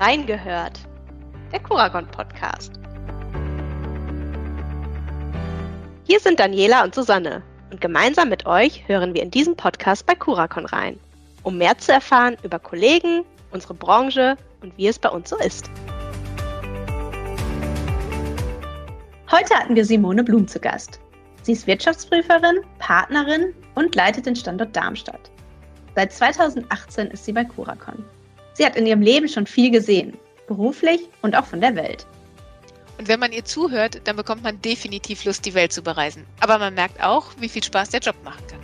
Reingehört, der Kuragon Podcast. Hier sind Daniela und Susanne und gemeinsam mit euch hören wir in diesem Podcast bei Kurakon rein, um mehr zu erfahren über Kollegen, unsere Branche und wie es bei uns so ist. Heute hatten wir Simone Blum zu Gast. Sie ist Wirtschaftsprüferin, Partnerin und leitet den Standort Darmstadt. Seit 2018 ist sie bei Kurakon. Sie hat in ihrem Leben schon viel gesehen, beruflich und auch von der Welt. Und wenn man ihr zuhört, dann bekommt man definitiv Lust, die Welt zu bereisen. Aber man merkt auch, wie viel Spaß der Job machen kann.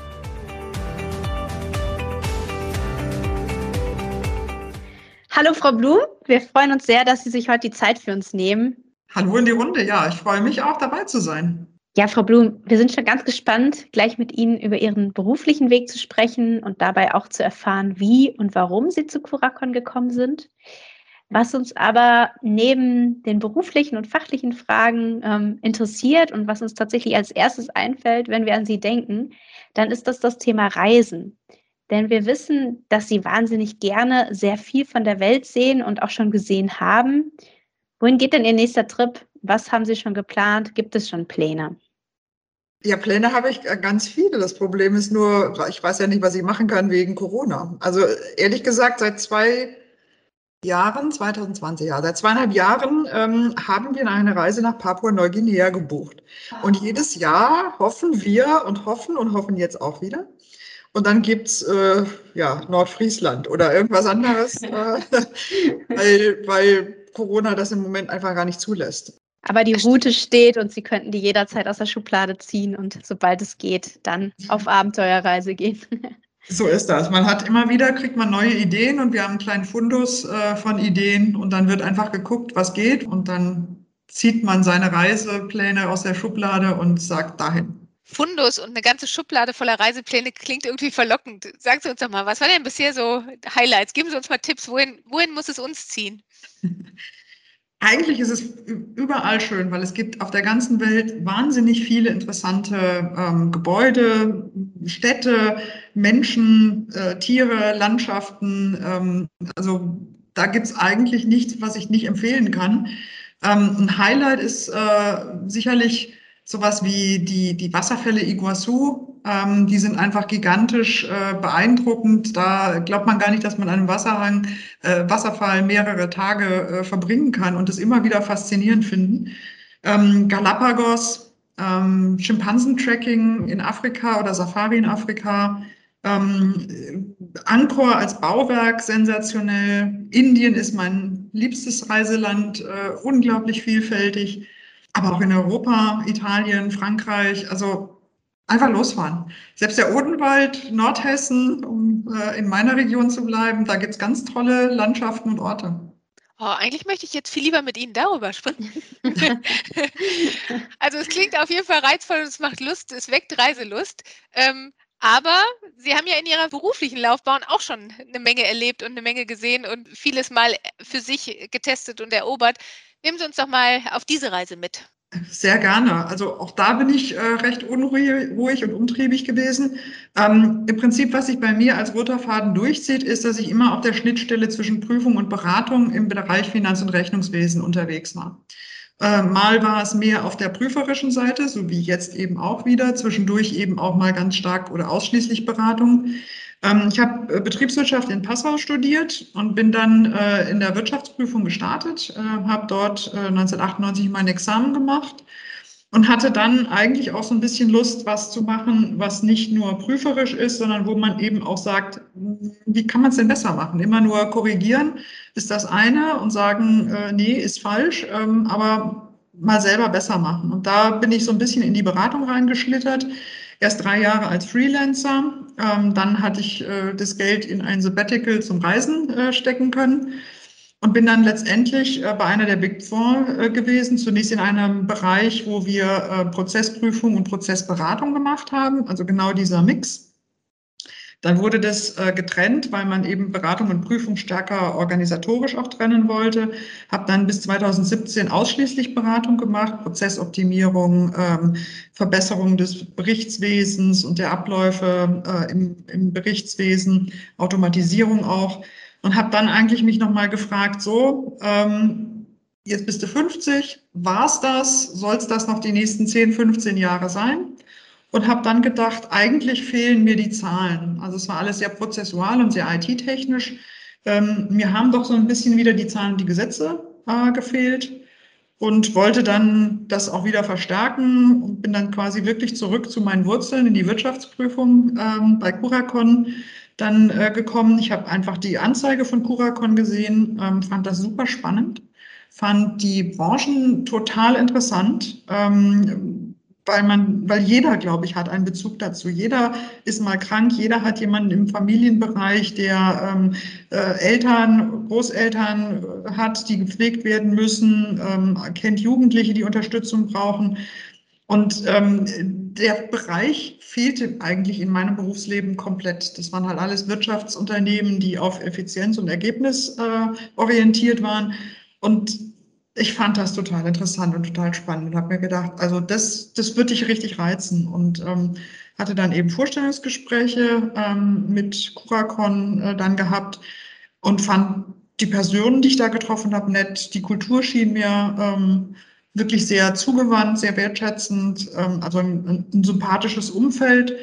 Hallo Frau Blum, wir freuen uns sehr, dass Sie sich heute die Zeit für uns nehmen. Hallo in die Runde, ja, ich freue mich auch dabei zu sein. Ja, Frau Blum, wir sind schon ganz gespannt, gleich mit Ihnen über Ihren beruflichen Weg zu sprechen und dabei auch zu erfahren, wie und warum Sie zu Curacon gekommen sind. Was uns aber neben den beruflichen und fachlichen Fragen ähm, interessiert und was uns tatsächlich als erstes einfällt, wenn wir an Sie denken, dann ist das das Thema Reisen. Denn wir wissen, dass Sie wahnsinnig gerne sehr viel von der Welt sehen und auch schon gesehen haben. Wohin geht denn Ihr nächster Trip? Was haben Sie schon geplant? Gibt es schon Pläne? Ja, Pläne habe ich äh, ganz viele. Das Problem ist nur, ich weiß ja nicht, was ich machen kann wegen Corona. Also ehrlich gesagt, seit zwei Jahren, 2020, ja, seit zweieinhalb Jahren ähm, haben wir eine Reise nach Papua-Neuguinea gebucht. Und jedes Jahr hoffen wir und hoffen und hoffen jetzt auch wieder. Und dann gibt's äh, ja, Nordfriesland oder irgendwas anderes, äh, weil, weil Corona das im Moment einfach gar nicht zulässt. Aber die Route steht und Sie könnten die jederzeit aus der Schublade ziehen und sobald es geht, dann auf Abenteuerreise gehen. So ist das. Man hat immer wieder, kriegt man neue Ideen und wir haben einen kleinen Fundus äh, von Ideen und dann wird einfach geguckt, was geht und dann zieht man seine Reisepläne aus der Schublade und sagt dahin. Fundus und eine ganze Schublade voller Reisepläne klingt irgendwie verlockend. Sagen Sie uns doch mal, was waren denn bisher so Highlights? Geben Sie uns mal Tipps, wohin, wohin muss es uns ziehen? Eigentlich ist es überall schön, weil es gibt auf der ganzen Welt wahnsinnig viele interessante ähm, Gebäude, Städte, Menschen, äh, Tiere, Landschaften. Ähm, also da gibt es eigentlich nichts, was ich nicht empfehlen kann. Ähm, ein Highlight ist äh, sicherlich sowas wie die, die Wasserfälle Iguazu. Ähm, die sind einfach gigantisch äh, beeindruckend. Da glaubt man gar nicht, dass man an einem Wasserhang, äh, Wasserfall mehrere Tage äh, verbringen kann und es immer wieder faszinierend finden. Ähm, Galapagos, ähm, Schimpansentracking in Afrika oder Safari in Afrika. Ähm, Angkor als Bauwerk sensationell. Indien ist mein liebstes Reiseland, äh, unglaublich vielfältig aber auch in Europa, Italien, Frankreich, also einfach losfahren. Selbst der Odenwald, Nordhessen, um äh, in meiner Region zu bleiben, da gibt es ganz tolle Landschaften und Orte. Oh, eigentlich möchte ich jetzt viel lieber mit Ihnen darüber sprechen. also es klingt auf jeden Fall reizvoll und es macht Lust, es weckt Reiselust. Ähm, aber Sie haben ja in Ihrer beruflichen Laufbahn auch schon eine Menge erlebt und eine Menge gesehen und vieles mal für sich getestet und erobert. Nehmen Sie uns doch mal auf diese Reise mit. Sehr gerne. Also auch da bin ich äh, recht unruhig und umtriebig gewesen. Ähm, Im Prinzip, was sich bei mir als roter Faden durchzieht, ist, dass ich immer auf der Schnittstelle zwischen Prüfung und Beratung im Bereich Finanz- und Rechnungswesen unterwegs war. Äh, mal war es mehr auf der prüferischen Seite, so wie jetzt eben auch wieder, zwischendurch eben auch mal ganz stark oder ausschließlich Beratung. Ähm, ich habe äh, Betriebswirtschaft in Passau studiert und bin dann äh, in der Wirtschaftsprüfung gestartet, äh, habe dort 1998 mein Examen gemacht und hatte dann eigentlich auch so ein bisschen Lust, was zu machen, was nicht nur prüferisch ist, sondern wo man eben auch sagt, wie kann man es denn besser machen? Immer nur korrigieren ist das eine und sagen, nee, ist falsch, ähm, aber mal selber besser machen. Und da bin ich so ein bisschen in die Beratung reingeschlittert erst drei Jahre als Freelancer. Ähm, dann hatte ich äh, das Geld in ein Sabbatical zum Reisen äh, stecken können und bin dann letztendlich äh, bei einer der Big Four äh, gewesen. Zunächst in einem Bereich, wo wir äh, Prozessprüfung und Prozessberatung gemacht haben, also genau dieser Mix. Dann wurde das äh, getrennt, weil man eben Beratung und Prüfung stärker organisatorisch auch trennen wollte. Habe dann bis 2017 ausschließlich Beratung gemacht, Prozessoptimierung, ähm, Verbesserung des Berichtswesens und der Abläufe äh, im, Berichtswesen, Automatisierung auch. und habe dann eigentlich mich nochmal gefragt, so, ähm, jetzt bist du 50, war's das, soll es das noch die nächsten 10, 15 Jahre sein? Und habe dann gedacht, eigentlich fehlen mir die Zahlen. Also es war alles sehr prozessual und sehr IT-technisch. Ähm, mir haben doch so ein bisschen wieder die Zahlen und die Gesetze äh, gefehlt und wollte dann das auch wieder verstärken und bin dann quasi wirklich zurück zu meinen Wurzeln in die Wirtschaftsprüfung ähm, bei Curacon dann äh, gekommen. Ich habe einfach die Anzeige von Curacon gesehen, ähm, fand das super spannend, fand die Branchen total interessant. Ähm, weil man, weil jeder, glaube ich, hat einen Bezug dazu. Jeder ist mal krank, jeder hat jemanden im Familienbereich, der ähm, äh, Eltern, Großeltern äh, hat, die gepflegt werden müssen, ähm, kennt Jugendliche, die Unterstützung brauchen. Und ähm, der Bereich fehlte eigentlich in meinem Berufsleben komplett. Das waren halt alles Wirtschaftsunternehmen, die auf Effizienz und Ergebnis äh, orientiert waren. Und ich fand das total interessant und total spannend und habe mir gedacht, also das, das würde dich richtig reizen und ähm, hatte dann eben Vorstellungsgespräche ähm, mit Curacon äh, dann gehabt und fand die Personen, die ich da getroffen habe, nett. Die Kultur schien mir ähm, wirklich sehr zugewandt, sehr wertschätzend, ähm, also ein, ein sympathisches Umfeld.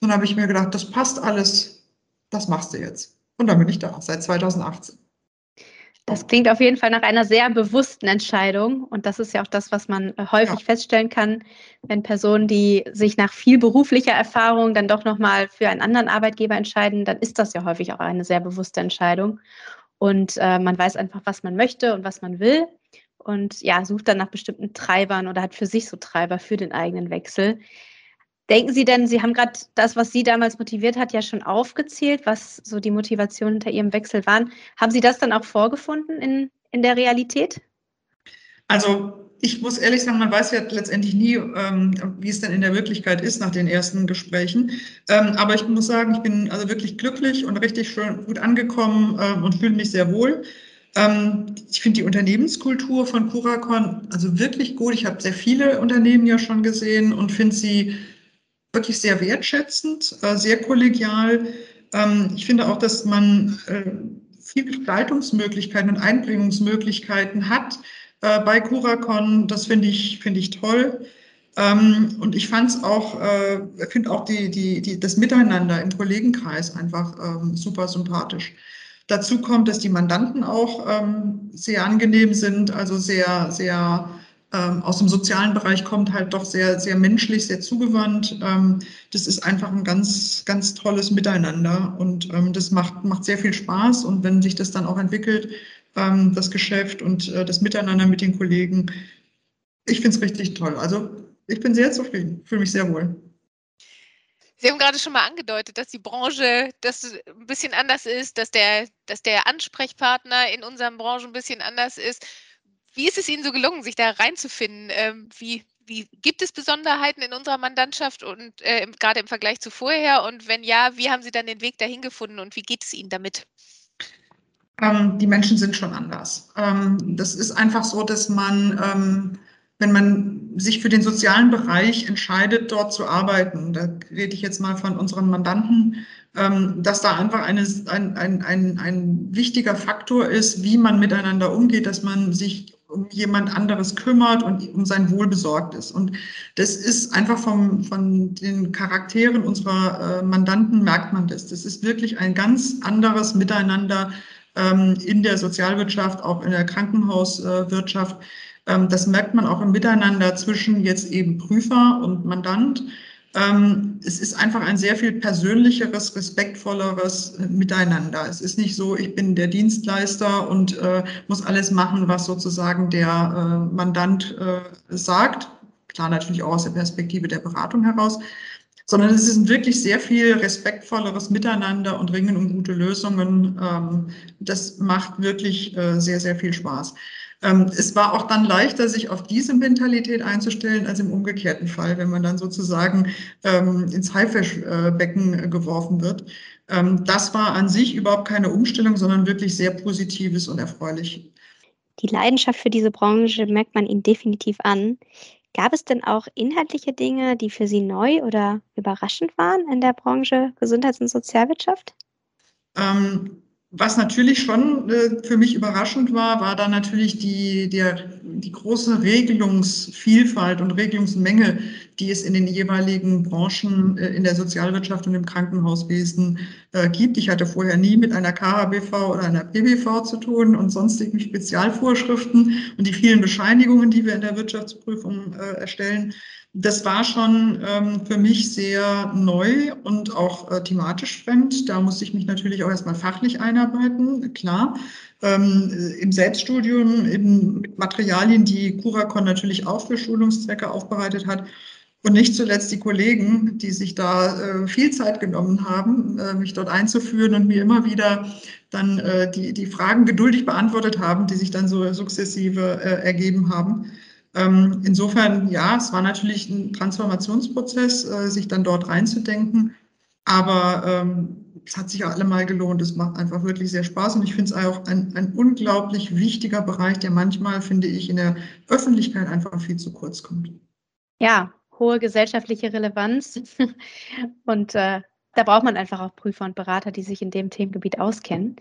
Und habe ich mir gedacht, das passt alles, das machst du jetzt. Und dann bin ich da seit 2018. Das klingt auf jeden Fall nach einer sehr bewussten Entscheidung. Und das ist ja auch das, was man äh, häufig ja. feststellen kann, wenn Personen, die sich nach viel beruflicher Erfahrung dann doch nochmal für einen anderen Arbeitgeber entscheiden, dann ist das ja häufig auch eine sehr bewusste Entscheidung. Und äh, man weiß einfach, was man möchte und was man will. Und ja, sucht dann nach bestimmten Treibern oder hat für sich so Treiber für den eigenen Wechsel. Denken Sie denn, Sie haben gerade das, was Sie damals motiviert hat, ja schon aufgezählt, was so die Motivation hinter Ihrem Wechsel waren. Haben Sie das dann auch vorgefunden in, in der Realität? Also ich muss ehrlich sagen, man weiß ja letztendlich nie, ähm, wie es denn in der Wirklichkeit ist nach den ersten Gesprächen. Ähm, aber ich muss sagen, ich bin also wirklich glücklich und richtig schön gut angekommen ähm, und fühle mich sehr wohl. Ich finde die Unternehmenskultur von Curacon also wirklich gut. Ich habe sehr viele Unternehmen ja schon gesehen und finde sie wirklich sehr wertschätzend, äh, sehr kollegial. Ähm, ich finde auch, dass man äh, viel Gestaltungsmöglichkeiten und Einbringungsmöglichkeiten hat äh, bei Curacon. Das finde ich, finde ich toll. Ähm, und ich fand es auch, finde auch die, die, die, das Miteinander im Kollegenkreis einfach ähm, super sympathisch. Dazu kommt, dass die Mandanten auch sehr angenehm sind, also sehr, sehr ähm, aus dem sozialen Bereich kommt, halt doch sehr, sehr menschlich, sehr zugewandt. Ähm, das ist einfach ein ganz, ganz tolles Miteinander und ähm, das macht, macht sehr viel Spaß. Und wenn sich das dann auch entwickelt, ähm, das Geschäft und äh, das Miteinander mit den Kollegen, ich finde es richtig toll. Also ich bin sehr zufrieden, fühle mich sehr wohl. Sie haben gerade schon mal angedeutet, dass die Branche das ein bisschen anders ist, dass der, dass der Ansprechpartner in unserer Branche ein bisschen anders ist. Wie ist es Ihnen so gelungen, sich da reinzufinden? Ähm, wie, wie gibt es Besonderheiten in unserer Mandantschaft und äh, gerade im Vergleich zu vorher? Und wenn ja, wie haben Sie dann den Weg dahin gefunden und wie geht es Ihnen damit? Ähm, die Menschen sind schon anders. Ähm, das ist einfach so, dass man, ähm, wenn man sich für den sozialen Bereich entscheidet, dort zu arbeiten, da rede ich jetzt mal von unseren Mandanten, ähm, dass da einfach eine, ein, ein, ein, ein wichtiger Faktor ist, wie man miteinander umgeht, dass man sich um jemand anderes kümmert und um sein Wohl besorgt ist. Und das ist einfach vom, von den Charakteren unserer äh, Mandanten merkt man das. Das ist wirklich ein ganz anderes Miteinander ähm, in der Sozialwirtschaft, auch in der Krankenhauswirtschaft. Ähm, das merkt man auch im Miteinander zwischen jetzt eben Prüfer und Mandant. Ähm, es ist einfach ein sehr viel persönlicheres, respektvolleres äh, Miteinander. Es ist nicht so, ich bin der Dienstleister und äh, muss alles machen, was sozusagen der äh, Mandant äh, sagt. Klar, natürlich auch aus der Perspektive der Beratung heraus. Sondern es ist ein wirklich sehr viel respektvolleres Miteinander und Ringen um gute Lösungen. Ähm, das macht wirklich äh, sehr, sehr viel Spaß. Ähm, es war auch dann leichter, sich auf diese Mentalität einzustellen, als im umgekehrten Fall, wenn man dann sozusagen ähm, ins Haifischbecken geworfen wird. Ähm, das war an sich überhaupt keine Umstellung, sondern wirklich sehr Positives und erfreulich. Die Leidenschaft für diese Branche merkt man Ihnen definitiv an. Gab es denn auch inhaltliche Dinge, die für Sie neu oder überraschend waren in der Branche Gesundheits- und Sozialwirtschaft? Ähm, Was natürlich schon äh, für mich überraschend war, war dann natürlich die, der, die große Regelungsvielfalt und Regelungsmenge, die es in den jeweiligen Branchen äh, in der Sozialwirtschaft und im Krankenhauswesen äh, gibt. Ich hatte vorher nie mit einer KHBV oder einer PBV zu tun und sonstigen Spezialvorschriften und die vielen Bescheinigungen, die wir in der Wirtschaftsprüfung erstellen. Das war schon ähm, für mich sehr neu und auch äh, thematisch fremd. Da musste ich mich natürlich auch erstmal fachlich einarbeiten, klar. Ähm, Im Selbststudium, in, mit Materialien, die Curacon natürlich auch für Schulungszwecke aufbereitet hat. Und nicht zuletzt die Kollegen, die sich da äh, viel Zeit genommen haben, äh, mich dort einzuführen und mir immer wieder dann äh, die, die Fragen geduldig beantwortet haben, die sich dann so sukzessive äh, ergeben haben. Ähm, insofern, ja, es war natürlich ein Transformationsprozess, äh, sich dann dort reinzudenken. Aber ähm, es hat sich allemal gelohnt. Es macht einfach wirklich sehr Spaß. Und ich finde es auch ein, ein unglaublich wichtiger Bereich, der manchmal, finde ich, in der Öffentlichkeit einfach viel zu kurz kommt. Ja, hohe gesellschaftliche Relevanz. Und äh, da braucht man einfach auch Prüfer und Berater, die sich in dem Themengebiet auskennen.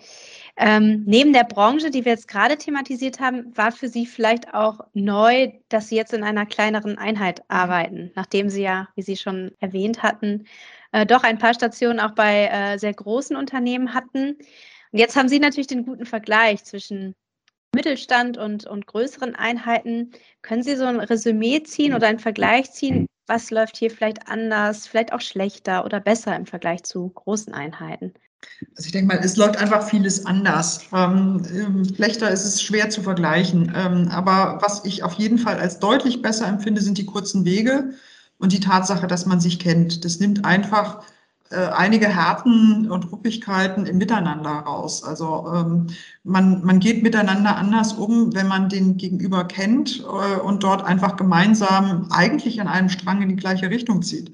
Ähm, neben der Branche, die wir jetzt gerade thematisiert haben, war für Sie vielleicht auch neu, dass Sie jetzt in einer kleineren Einheit arbeiten, nachdem Sie ja, wie Sie schon erwähnt hatten, äh, doch ein paar Stationen auch bei äh, sehr großen Unternehmen hatten. Und jetzt haben Sie natürlich den guten Vergleich zwischen Mittelstand und, und größeren Einheiten. Können Sie so ein Resümee ziehen oder einen Vergleich ziehen? Was läuft hier vielleicht anders, vielleicht auch schlechter oder besser im Vergleich zu großen Einheiten? Also ich denke mal, es läuft einfach vieles anders. Ähm, ähm, schlechter ist es schwer zu vergleichen. Ähm, aber was ich auf jeden Fall als deutlich besser empfinde, sind die kurzen Wege und die Tatsache, dass man sich kennt. Das nimmt einfach einige Härten und Ruppigkeiten im Miteinander raus. Also ähm, man, man geht miteinander anders um, wenn man den Gegenüber kennt äh, und dort einfach gemeinsam eigentlich an einem Strang in die gleiche Richtung zieht.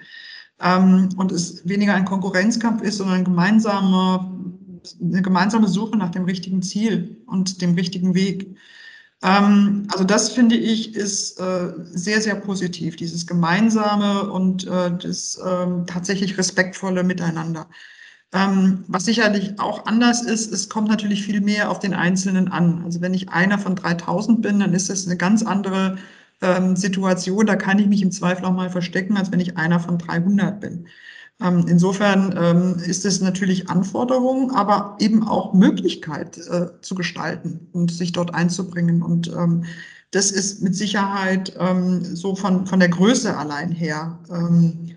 Ähm, und es weniger ein Konkurrenzkampf ist, sondern ein gemeinsame, eine gemeinsame Suche nach dem richtigen Ziel und dem richtigen Weg. Ähm, also das finde ich ist äh, sehr, sehr positiv, dieses gemeinsame und äh, das ähm, tatsächlich respektvolle Miteinander. Ähm, was sicherlich auch anders ist, es kommt natürlich viel mehr auf den Einzelnen an. Also wenn ich einer von 3000 bin, dann ist das eine ganz andere Situation. Da kann ich mich im Zweifel auch mal verstecken, als wenn ich einer von 300 bin. Ähm, insofern ähm, ist es natürlich Anforderung, aber eben auch Möglichkeit äh, zu gestalten und sich dort einzubringen. Und ähm, das ist mit Sicherheit so von, von der Größe allein her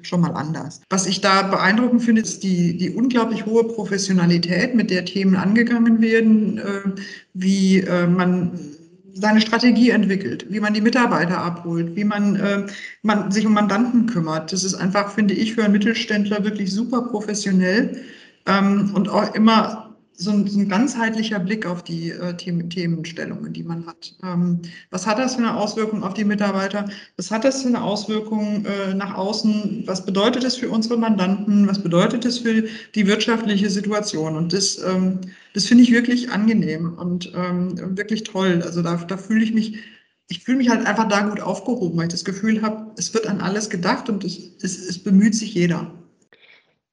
schon mal anders. Was ich da beeindruckend finde, ist die, die unglaublich hohe Professionalität, mit der Themen angegangen werden, äh, wie äh, man seine Strategie entwickelt, wie man die Mitarbeiter abholt, wie man, äh, man sich um Mandanten kümmert. Das ist einfach, finde ich, für einen Mittelständler wirklich super professionell ähm, und auch immer so ein, so ein ganzheitlicher Blick auf die äh, Themen, Themenstellungen, die man hat. Ähm, was hat das für eine Auswirkung auf die Mitarbeiter? Was hat das für eine Auswirkung äh, nach außen? Was bedeutet es für unsere Mandanten? Was bedeutet es für die wirtschaftliche Situation? Und das, ähm, das finde ich wirklich angenehm und ähm, wirklich toll. Also da, da fühle ich mich ich fühle mich halt einfach da gut aufgehoben, weil ich das Gefühl habe, es wird an alles gedacht und es, es, es bemüht sich jeder.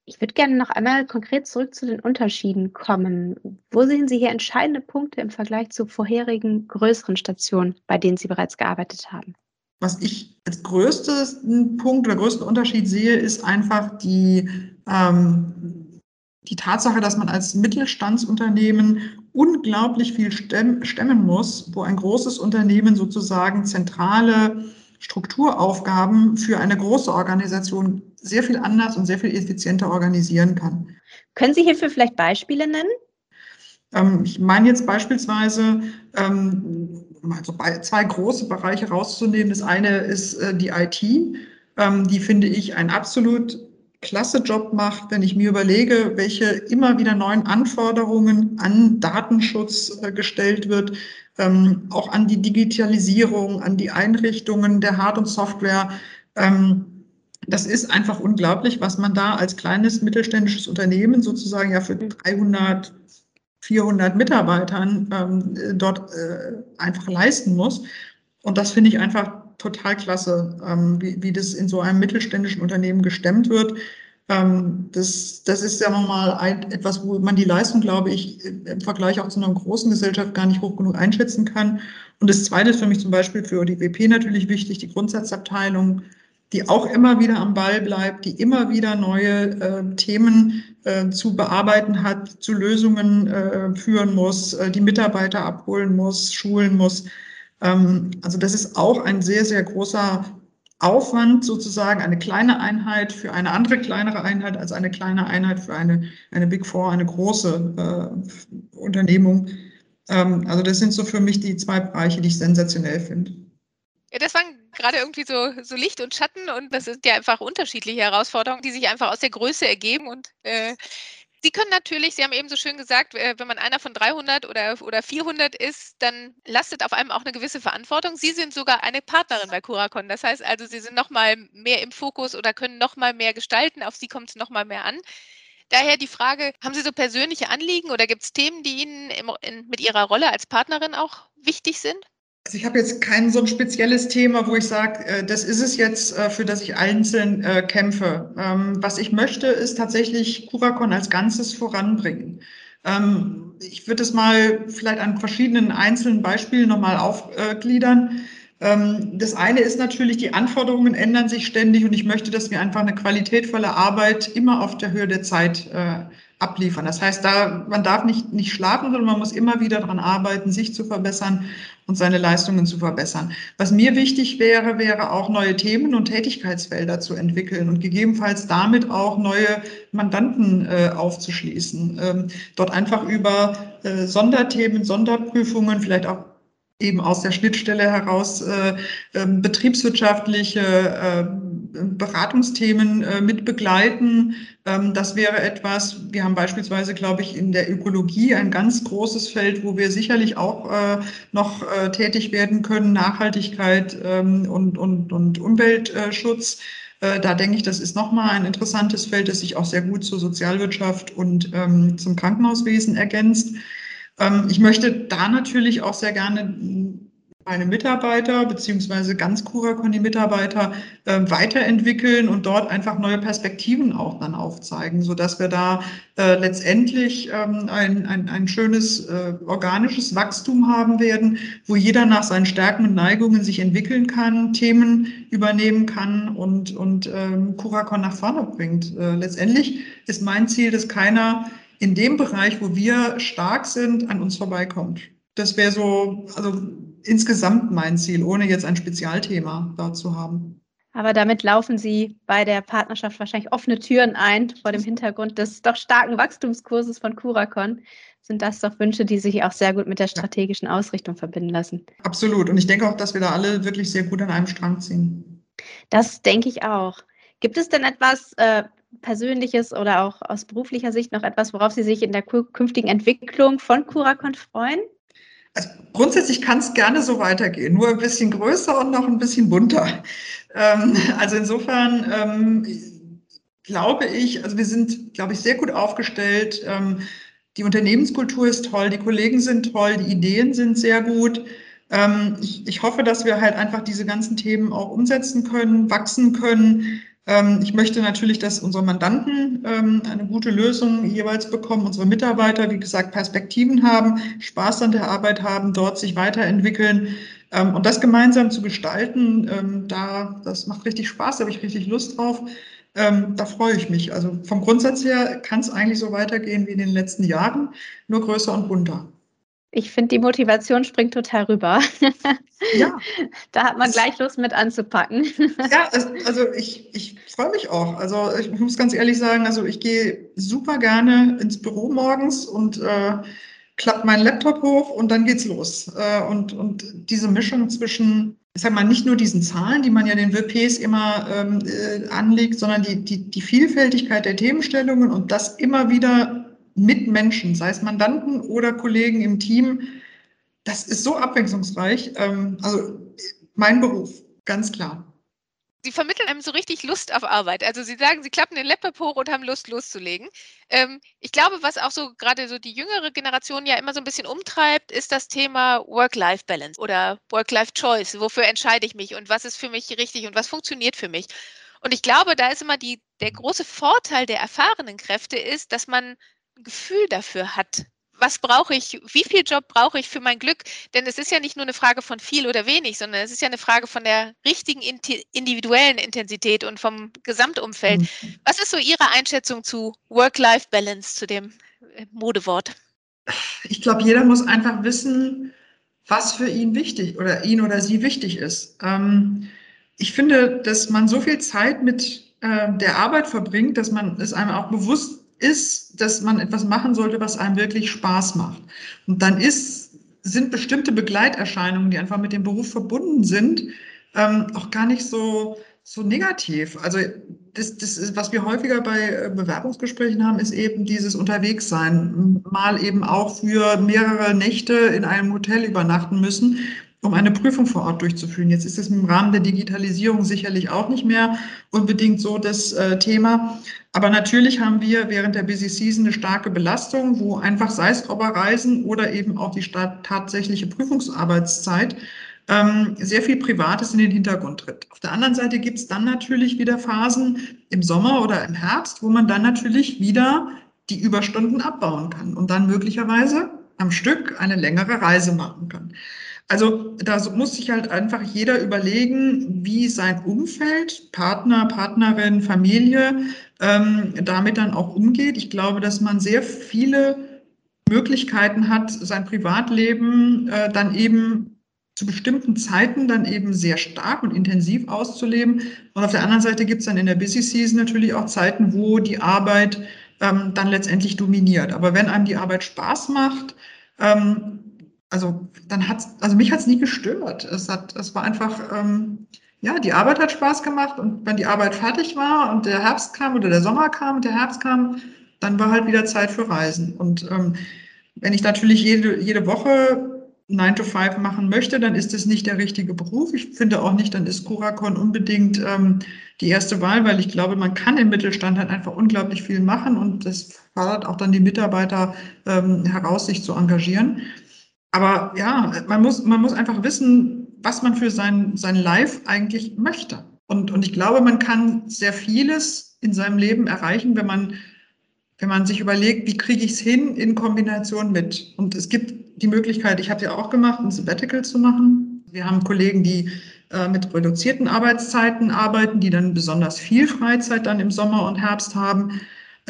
Ich würde gerne noch einmal konkret zurück zu den Unterschieden kommen. Wo sehen Sie hier entscheidende Punkte im Vergleich zu vorherigen größeren Stationen, bei denen Sie bereits gearbeitet haben? Was ich als größten Punkt oder größten Unterschied sehe, ist einfach die, ähm, die Tatsache, dass man als Mittelstandsunternehmen unglaublich viel stemmen muss, wo ein großes Unternehmen sozusagen zentrale Strukturaufgaben für eine große Organisation sehr viel anders und sehr viel effizienter organisieren kann. Können Sie hierfür vielleicht Beispiele nennen? Ähm, ich meine jetzt beispielsweise, ähm, also zwei große Bereiche rauszunehmen. Das eine ist äh, die IT, ähm, die finde ich ein absolut klasse Job macht, wenn ich mir überlege, welche immer wieder neuen Anforderungen an Datenschutz äh, gestellt wird, auch an die Digitalisierung, an die Einrichtungen der Hard- und Software. Ähm, das ist einfach unglaublich, was man da als kleines mittelständisches Unternehmen sozusagen ja für 300, 400 Mitarbeitern ähm, dort äh, einfach leisten muss. Und das finde ich einfach total klasse, ähm, wie, wie das in so einem mittelständischen Unternehmen gestemmt wird. Ähm, das, das ist ja mal ein, etwas, wo man die Leistung, glaube ich, im Vergleich auch zu einer großen Gesellschaft gar nicht hoch genug einschätzen kann. Und das Zweite ist für mich zum Beispiel für die WP natürlich wichtig, die Grundsatzabteilung, die auch immer wieder am Ball bleibt, die immer wieder neue äh, Themen äh, zu bearbeiten hat, zu Lösungen äh, führen muss, äh, die Mitarbeiter abholen muss, schulen muss. Ähm, also das ist auch ein sehr, sehr großer Aufwand sozusagen, eine kleine Einheit für eine andere kleinere Einheit als eine kleine Einheit für eine, eine Big Four, eine große äh, Unternehmung. Ähm, also das sind so für mich die zwei Bereiche, die ich sensationell finde. Ja, das waren gerade irgendwie so, so Licht und Schatten und das sind ja einfach unterschiedliche Herausforderungen, die sich einfach aus der Größe ergeben und äh, Sie können natürlich, Sie haben eben so schön gesagt, äh, wenn man einer von 300 oder, oder 400 ist, dann lastet auf einem auch eine gewisse Verantwortung. Sie sind sogar eine Partnerin bei Curacon. Das heißt also, Sie sind noch mal mehr im Fokus oder können noch mal mehr gestalten. Auf Sie kommt es noch mal mehr an. Daher die Frage, haben Sie so persönliche Anliegen oder gibt es Themen, die Ihnen im, in, mit Ihrer Rolle als Partnerin auch wichtig sind? Also ich habe jetzt kein so ein spezielles Thema, wo ich sage, äh, das ist es jetzt, äh, für das ich einzeln äh, kämpfe. Ähm, was ich möchte, ist tatsächlich Curacon als Ganzes voranbringen. Ähm, ich würde es mal vielleicht an verschiedenen einzelnen Beispielen nochmal aufgliedern. Ähm, das eine ist natürlich, die Anforderungen ändern sich ständig und ich möchte, dass wir einfach eine qualitätvolle Arbeit immer auf der Höhe der Zeit abliefern. Das heißt, da, man darf nicht, nicht schlafen, sondern man muss immer wieder daran arbeiten, sich zu verbessern und seine Leistungen zu verbessern. Was mir wichtig wäre, wäre auch neue Themen und Tätigkeitsfelder zu entwickeln und gegebenenfalls damit auch neue Mandanten äh, aufzuschließen. Ähm, dort einfach über äh, Sonderthemen, Sonderprüfungen, vielleicht auch eben aus der Schnittstelle heraus äh, äh, betriebswirtschaftliche äh, Beratungsthemen äh, mit begleiten. Ähm, das wäre etwas, wir haben beispielsweise, glaube ich, in der Ökologie ein ganz großes Feld, wo wir sicherlich auch äh, noch äh, tätig werden können, Nachhaltigkeit ähm, und, und, und Umweltschutz. Äh, da denke ich, das ist nochmal ein interessantes Feld, das sich auch sehr gut zur Sozialwirtschaft und ähm, zum Krankenhauswesen ergänzt. Ähm, ich möchte da natürlich auch sehr gerne meine Mitarbeiter beziehungsweise ganz Curacon die Mitarbeiter äh, weiterentwickeln und dort einfach neue Perspektiven auch dann aufzeigen, sodass wir da äh, letztendlich ähm, ein, ein, ein schönes äh, organisches Wachstum haben werden, wo jeder nach seinen Stärken und Neigungen sich entwickeln kann, Themen übernehmen kann und, und ähm, Curacon nach vorne bringt. Äh, letztendlich ist mein Ziel, dass keiner in dem Bereich, wo wir stark sind, an uns vorbeikommt. Das wäre so, also insgesamt mein Ziel, ohne jetzt ein Spezialthema da zu haben. Aber damit laufen Sie bei der Partnerschaft wahrscheinlich offene Türen ein vor dem Hintergrund des doch starken Wachstumskurses von Curacon. Sind das doch Wünsche, die sich auch sehr gut mit der strategischen Ausrichtung verbinden lassen? Absolut. Und ich denke auch, dass wir da alle wirklich sehr gut an einem Strang ziehen. Das denke ich auch. Gibt es denn etwas, äh, Persönliches oder auch aus beruflicher Sicht noch etwas, worauf Sie sich in der künftigen Entwicklung von Curacon freuen? Also grundsätzlich kann es gerne so weitergehen, nur ein bisschen größer und noch ein bisschen bunter. Ähm, also insofern ähm, glaube ich, also wir sind, glaube ich, sehr gut aufgestellt. Ähm, die Unternehmenskultur ist toll, die Kollegen sind toll, die Ideen sind sehr gut. Ähm, ich, ich hoffe, dass wir halt einfach diese ganzen Themen auch umsetzen können, wachsen können. Ähm, ich möchte natürlich, dass unsere Mandanten ähm, eine gute Lösung jeweils bekommen, unsere Mitarbeiter, wie gesagt, Perspektiven haben, Spaß an der Arbeit haben, dort sich weiterentwickeln. Ähm, und das gemeinsam zu gestalten, da, das macht richtig Spaß, da habe ich richtig Lust drauf. da freue ich mich. Also vom Grundsatz her kann es eigentlich so weitergehen wie in den letzten Jahren, nur größer und bunter. Ich finde, die Motivation springt total rüber. Ja. da hat man gleich Lust mit anzupacken. Ja, also ich, ich freue mich auch. Also ich muss ganz ehrlich sagen, also ich gehe super gerne ins Büro morgens und äh, klappe meinen Laptop hoch und dann geht's los. Äh, und, und diese Mischung zwischen, ich sag mal, nicht nur diesen Zahlen, die man ja den WPs immer ähm, äh, anlegt, sondern die, die, die Vielfältigkeit der Themenstellungen und das immer wieder mit Menschen, sei es Mandanten oder Kollegen im Team, das ist so abwechslungsreich. Ähm, also mein Beruf, ganz klar. Sie vermitteln einem so richtig Lust auf Arbeit. Also Sie sagen, Sie klappen den Laptop hoch und haben Lust loszulegen. Ähm, ich glaube, was auch so gerade so die jüngere Generation ja immer so ein bisschen umtreibt, ist das Thema Work-Life-Balance oder Work-Life-Choice. Wofür entscheide ich mich und was ist für mich richtig und was funktioniert für mich? Und ich glaube, da ist immer die der große Vorteil der erfahrenen Kräfte ist, dass man Gefühl dafür hat, was brauche ich, wie viel Job brauche ich für mein Glück? Denn es ist ja nicht nur eine Frage von viel oder wenig, sondern es ist ja eine Frage von der richtigen individuellen Intensität und vom Gesamtumfeld. Mhm. Was ist so Ihre Einschätzung zu Work-Life-Balance, zu dem äh, Modewort? Ich glaube, jeder muss einfach wissen, was für ihn wichtig oder ihn oder sie wichtig ist. Ähm, ich finde, dass man so viel Zeit mit äh, der Arbeit verbringt, dass man es einem auch bewusst ist, dass man etwas machen sollte, was einem wirklich Spaß macht. Und dann ist, sind bestimmte Begleiterscheinungen, die einfach mit dem Beruf verbunden sind, ähm, auch gar nicht so, so negativ. Also das, das ist, was wir häufiger bei äh, Bewerbungsgesprächen haben, ist eben dieses Unterwegssein. Mal eben auch für mehrere Nächte in einem Hotel übernachten müssen um eine Prüfung vor Ort durchzuführen. Jetzt ist es im Rahmen der Digitalisierung sicherlich auch nicht mehr unbedingt so das äh, Thema. Aber natürlich haben wir während der Busy Season eine starke Belastung, wo einfach sei es ob Reisen oder eben auch die tatsächliche Prüfungsarbeitszeit ähm, sehr viel Privates in den Hintergrund tritt. Auf der anderen Seite gibt es dann natürlich wieder Phasen im Sommer oder im Herbst, wo man dann natürlich wieder die Überstunden abbauen kann und dann möglicherweise am Stück eine längere Reise machen kann. Also da muss sich halt einfach jeder überlegen, wie sein Umfeld, Partner, Partnerin, Familie ähm, damit dann auch umgeht. Ich glaube, dass man sehr viele Möglichkeiten hat, sein Privatleben äh, dann eben zu bestimmten Zeiten dann eben sehr stark und intensiv auszuleben. Und auf der anderen Seite gibt es dann in der Busy Season natürlich auch Zeiten, wo die Arbeit ähm, dann letztendlich dominiert. Aber wenn einem die Arbeit Spaß macht, ähm, also dann hat's, also mich hat's nie gestört. Es hat, es war einfach, ähm, ja, die Arbeit hat Spaß gemacht und wenn die Arbeit fertig war und der Herbst kam oder der Sommer kam und der Herbst kam, dann war halt wieder Zeit für Reisen. Und ähm, wenn ich natürlich jede, jede Woche 9 to 5 machen möchte, dann ist es nicht der richtige Beruf. Ich finde auch nicht, dann ist Curacon unbedingt ähm, die erste Wahl, weil ich glaube, man kann im Mittelstand halt einfach unglaublich viel machen und das fordert auch dann die Mitarbeiter ähm, heraus, sich zu engagieren. Aber ja, man muss, man muss einfach wissen, was man für sein, sein Life eigentlich möchte. Und, und ich glaube, man kann sehr vieles in seinem Leben erreichen, wenn man, wenn man sich überlegt, wie kriege ich es hin in Kombination mit. Und es gibt die Möglichkeit, ich habe ja auch gemacht, ein Sabbatical zu machen. Wir haben Kollegen, die äh, mit reduzierten Arbeitszeiten arbeiten, die dann besonders viel Freizeit dann im Sommer und Herbst haben.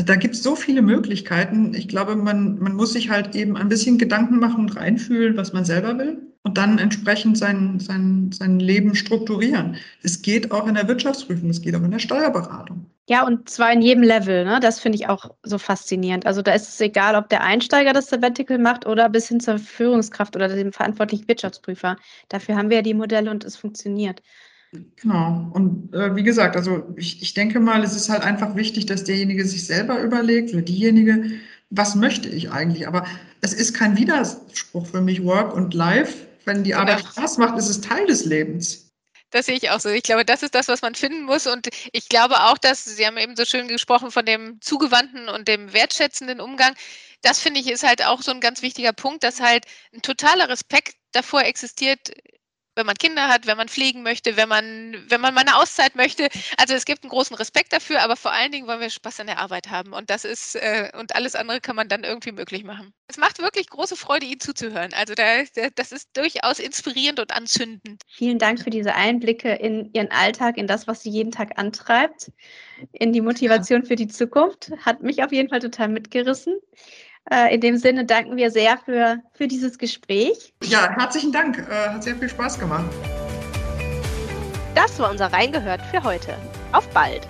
Da gibt es so viele Möglichkeiten. Ich glaube, man, man muss sich halt eben ein bisschen Gedanken machen und reinfühlen, was man selber will und dann entsprechend sein, sein, sein Leben strukturieren. Es geht auch in der Wirtschaftsprüfung, es geht auch in der Steuerberatung. Ja, und zwar in jedem Level. Ne? Das finde ich auch so faszinierend. Also da ist es egal, ob der Einsteiger das Sabbatical macht oder bis hin zur Führungskraft oder dem verantwortlichen Wirtschaftsprüfer. Dafür haben wir ja die Modelle und es funktioniert. Genau. Und äh, wie gesagt, also ich, ich denke mal, es ist halt einfach wichtig, dass derjenige sich selber überlegt oder diejenige, was möchte ich eigentlich? Aber es ist kein Widerspruch für mich, Work und Life. Wenn die Arbeit genau. Spaß macht, ist es Teil des Lebens. Das sehe ich auch so. Ich glaube, das ist das, was man finden muss. Und ich glaube auch, dass Sie haben eben so schön gesprochen von dem zugewandten und dem wertschätzenden Umgang. Das finde ich ist halt auch so ein ganz wichtiger Punkt, dass halt ein totaler Respekt davor existiert, wenn man Kinder hat, wenn man pflegen möchte, wenn man, wenn man mal eine Auszeit möchte. Also es gibt einen großen Respekt dafür, aber vor allen Dingen wollen wir Spaß an der Arbeit haben. Und das ist, äh, und alles andere kann man dann irgendwie möglich machen. Es macht wirklich große Freude, Ihnen zuzuhören. Also da, das ist durchaus inspirierend und anzündend. Vielen Dank für diese Einblicke in Ihren Alltag, in das, was Sie jeden Tag antreibt, in die Motivation ja. für die Zukunft. Hat mich auf jeden Fall total mitgerissen. Äh, in dem Sinne danken wir sehr für, für dieses Gespräch. Ja, herzlichen Dank. Äh, hat sehr viel Spaß gemacht. Das war unser Reingehört für heute. Auf bald!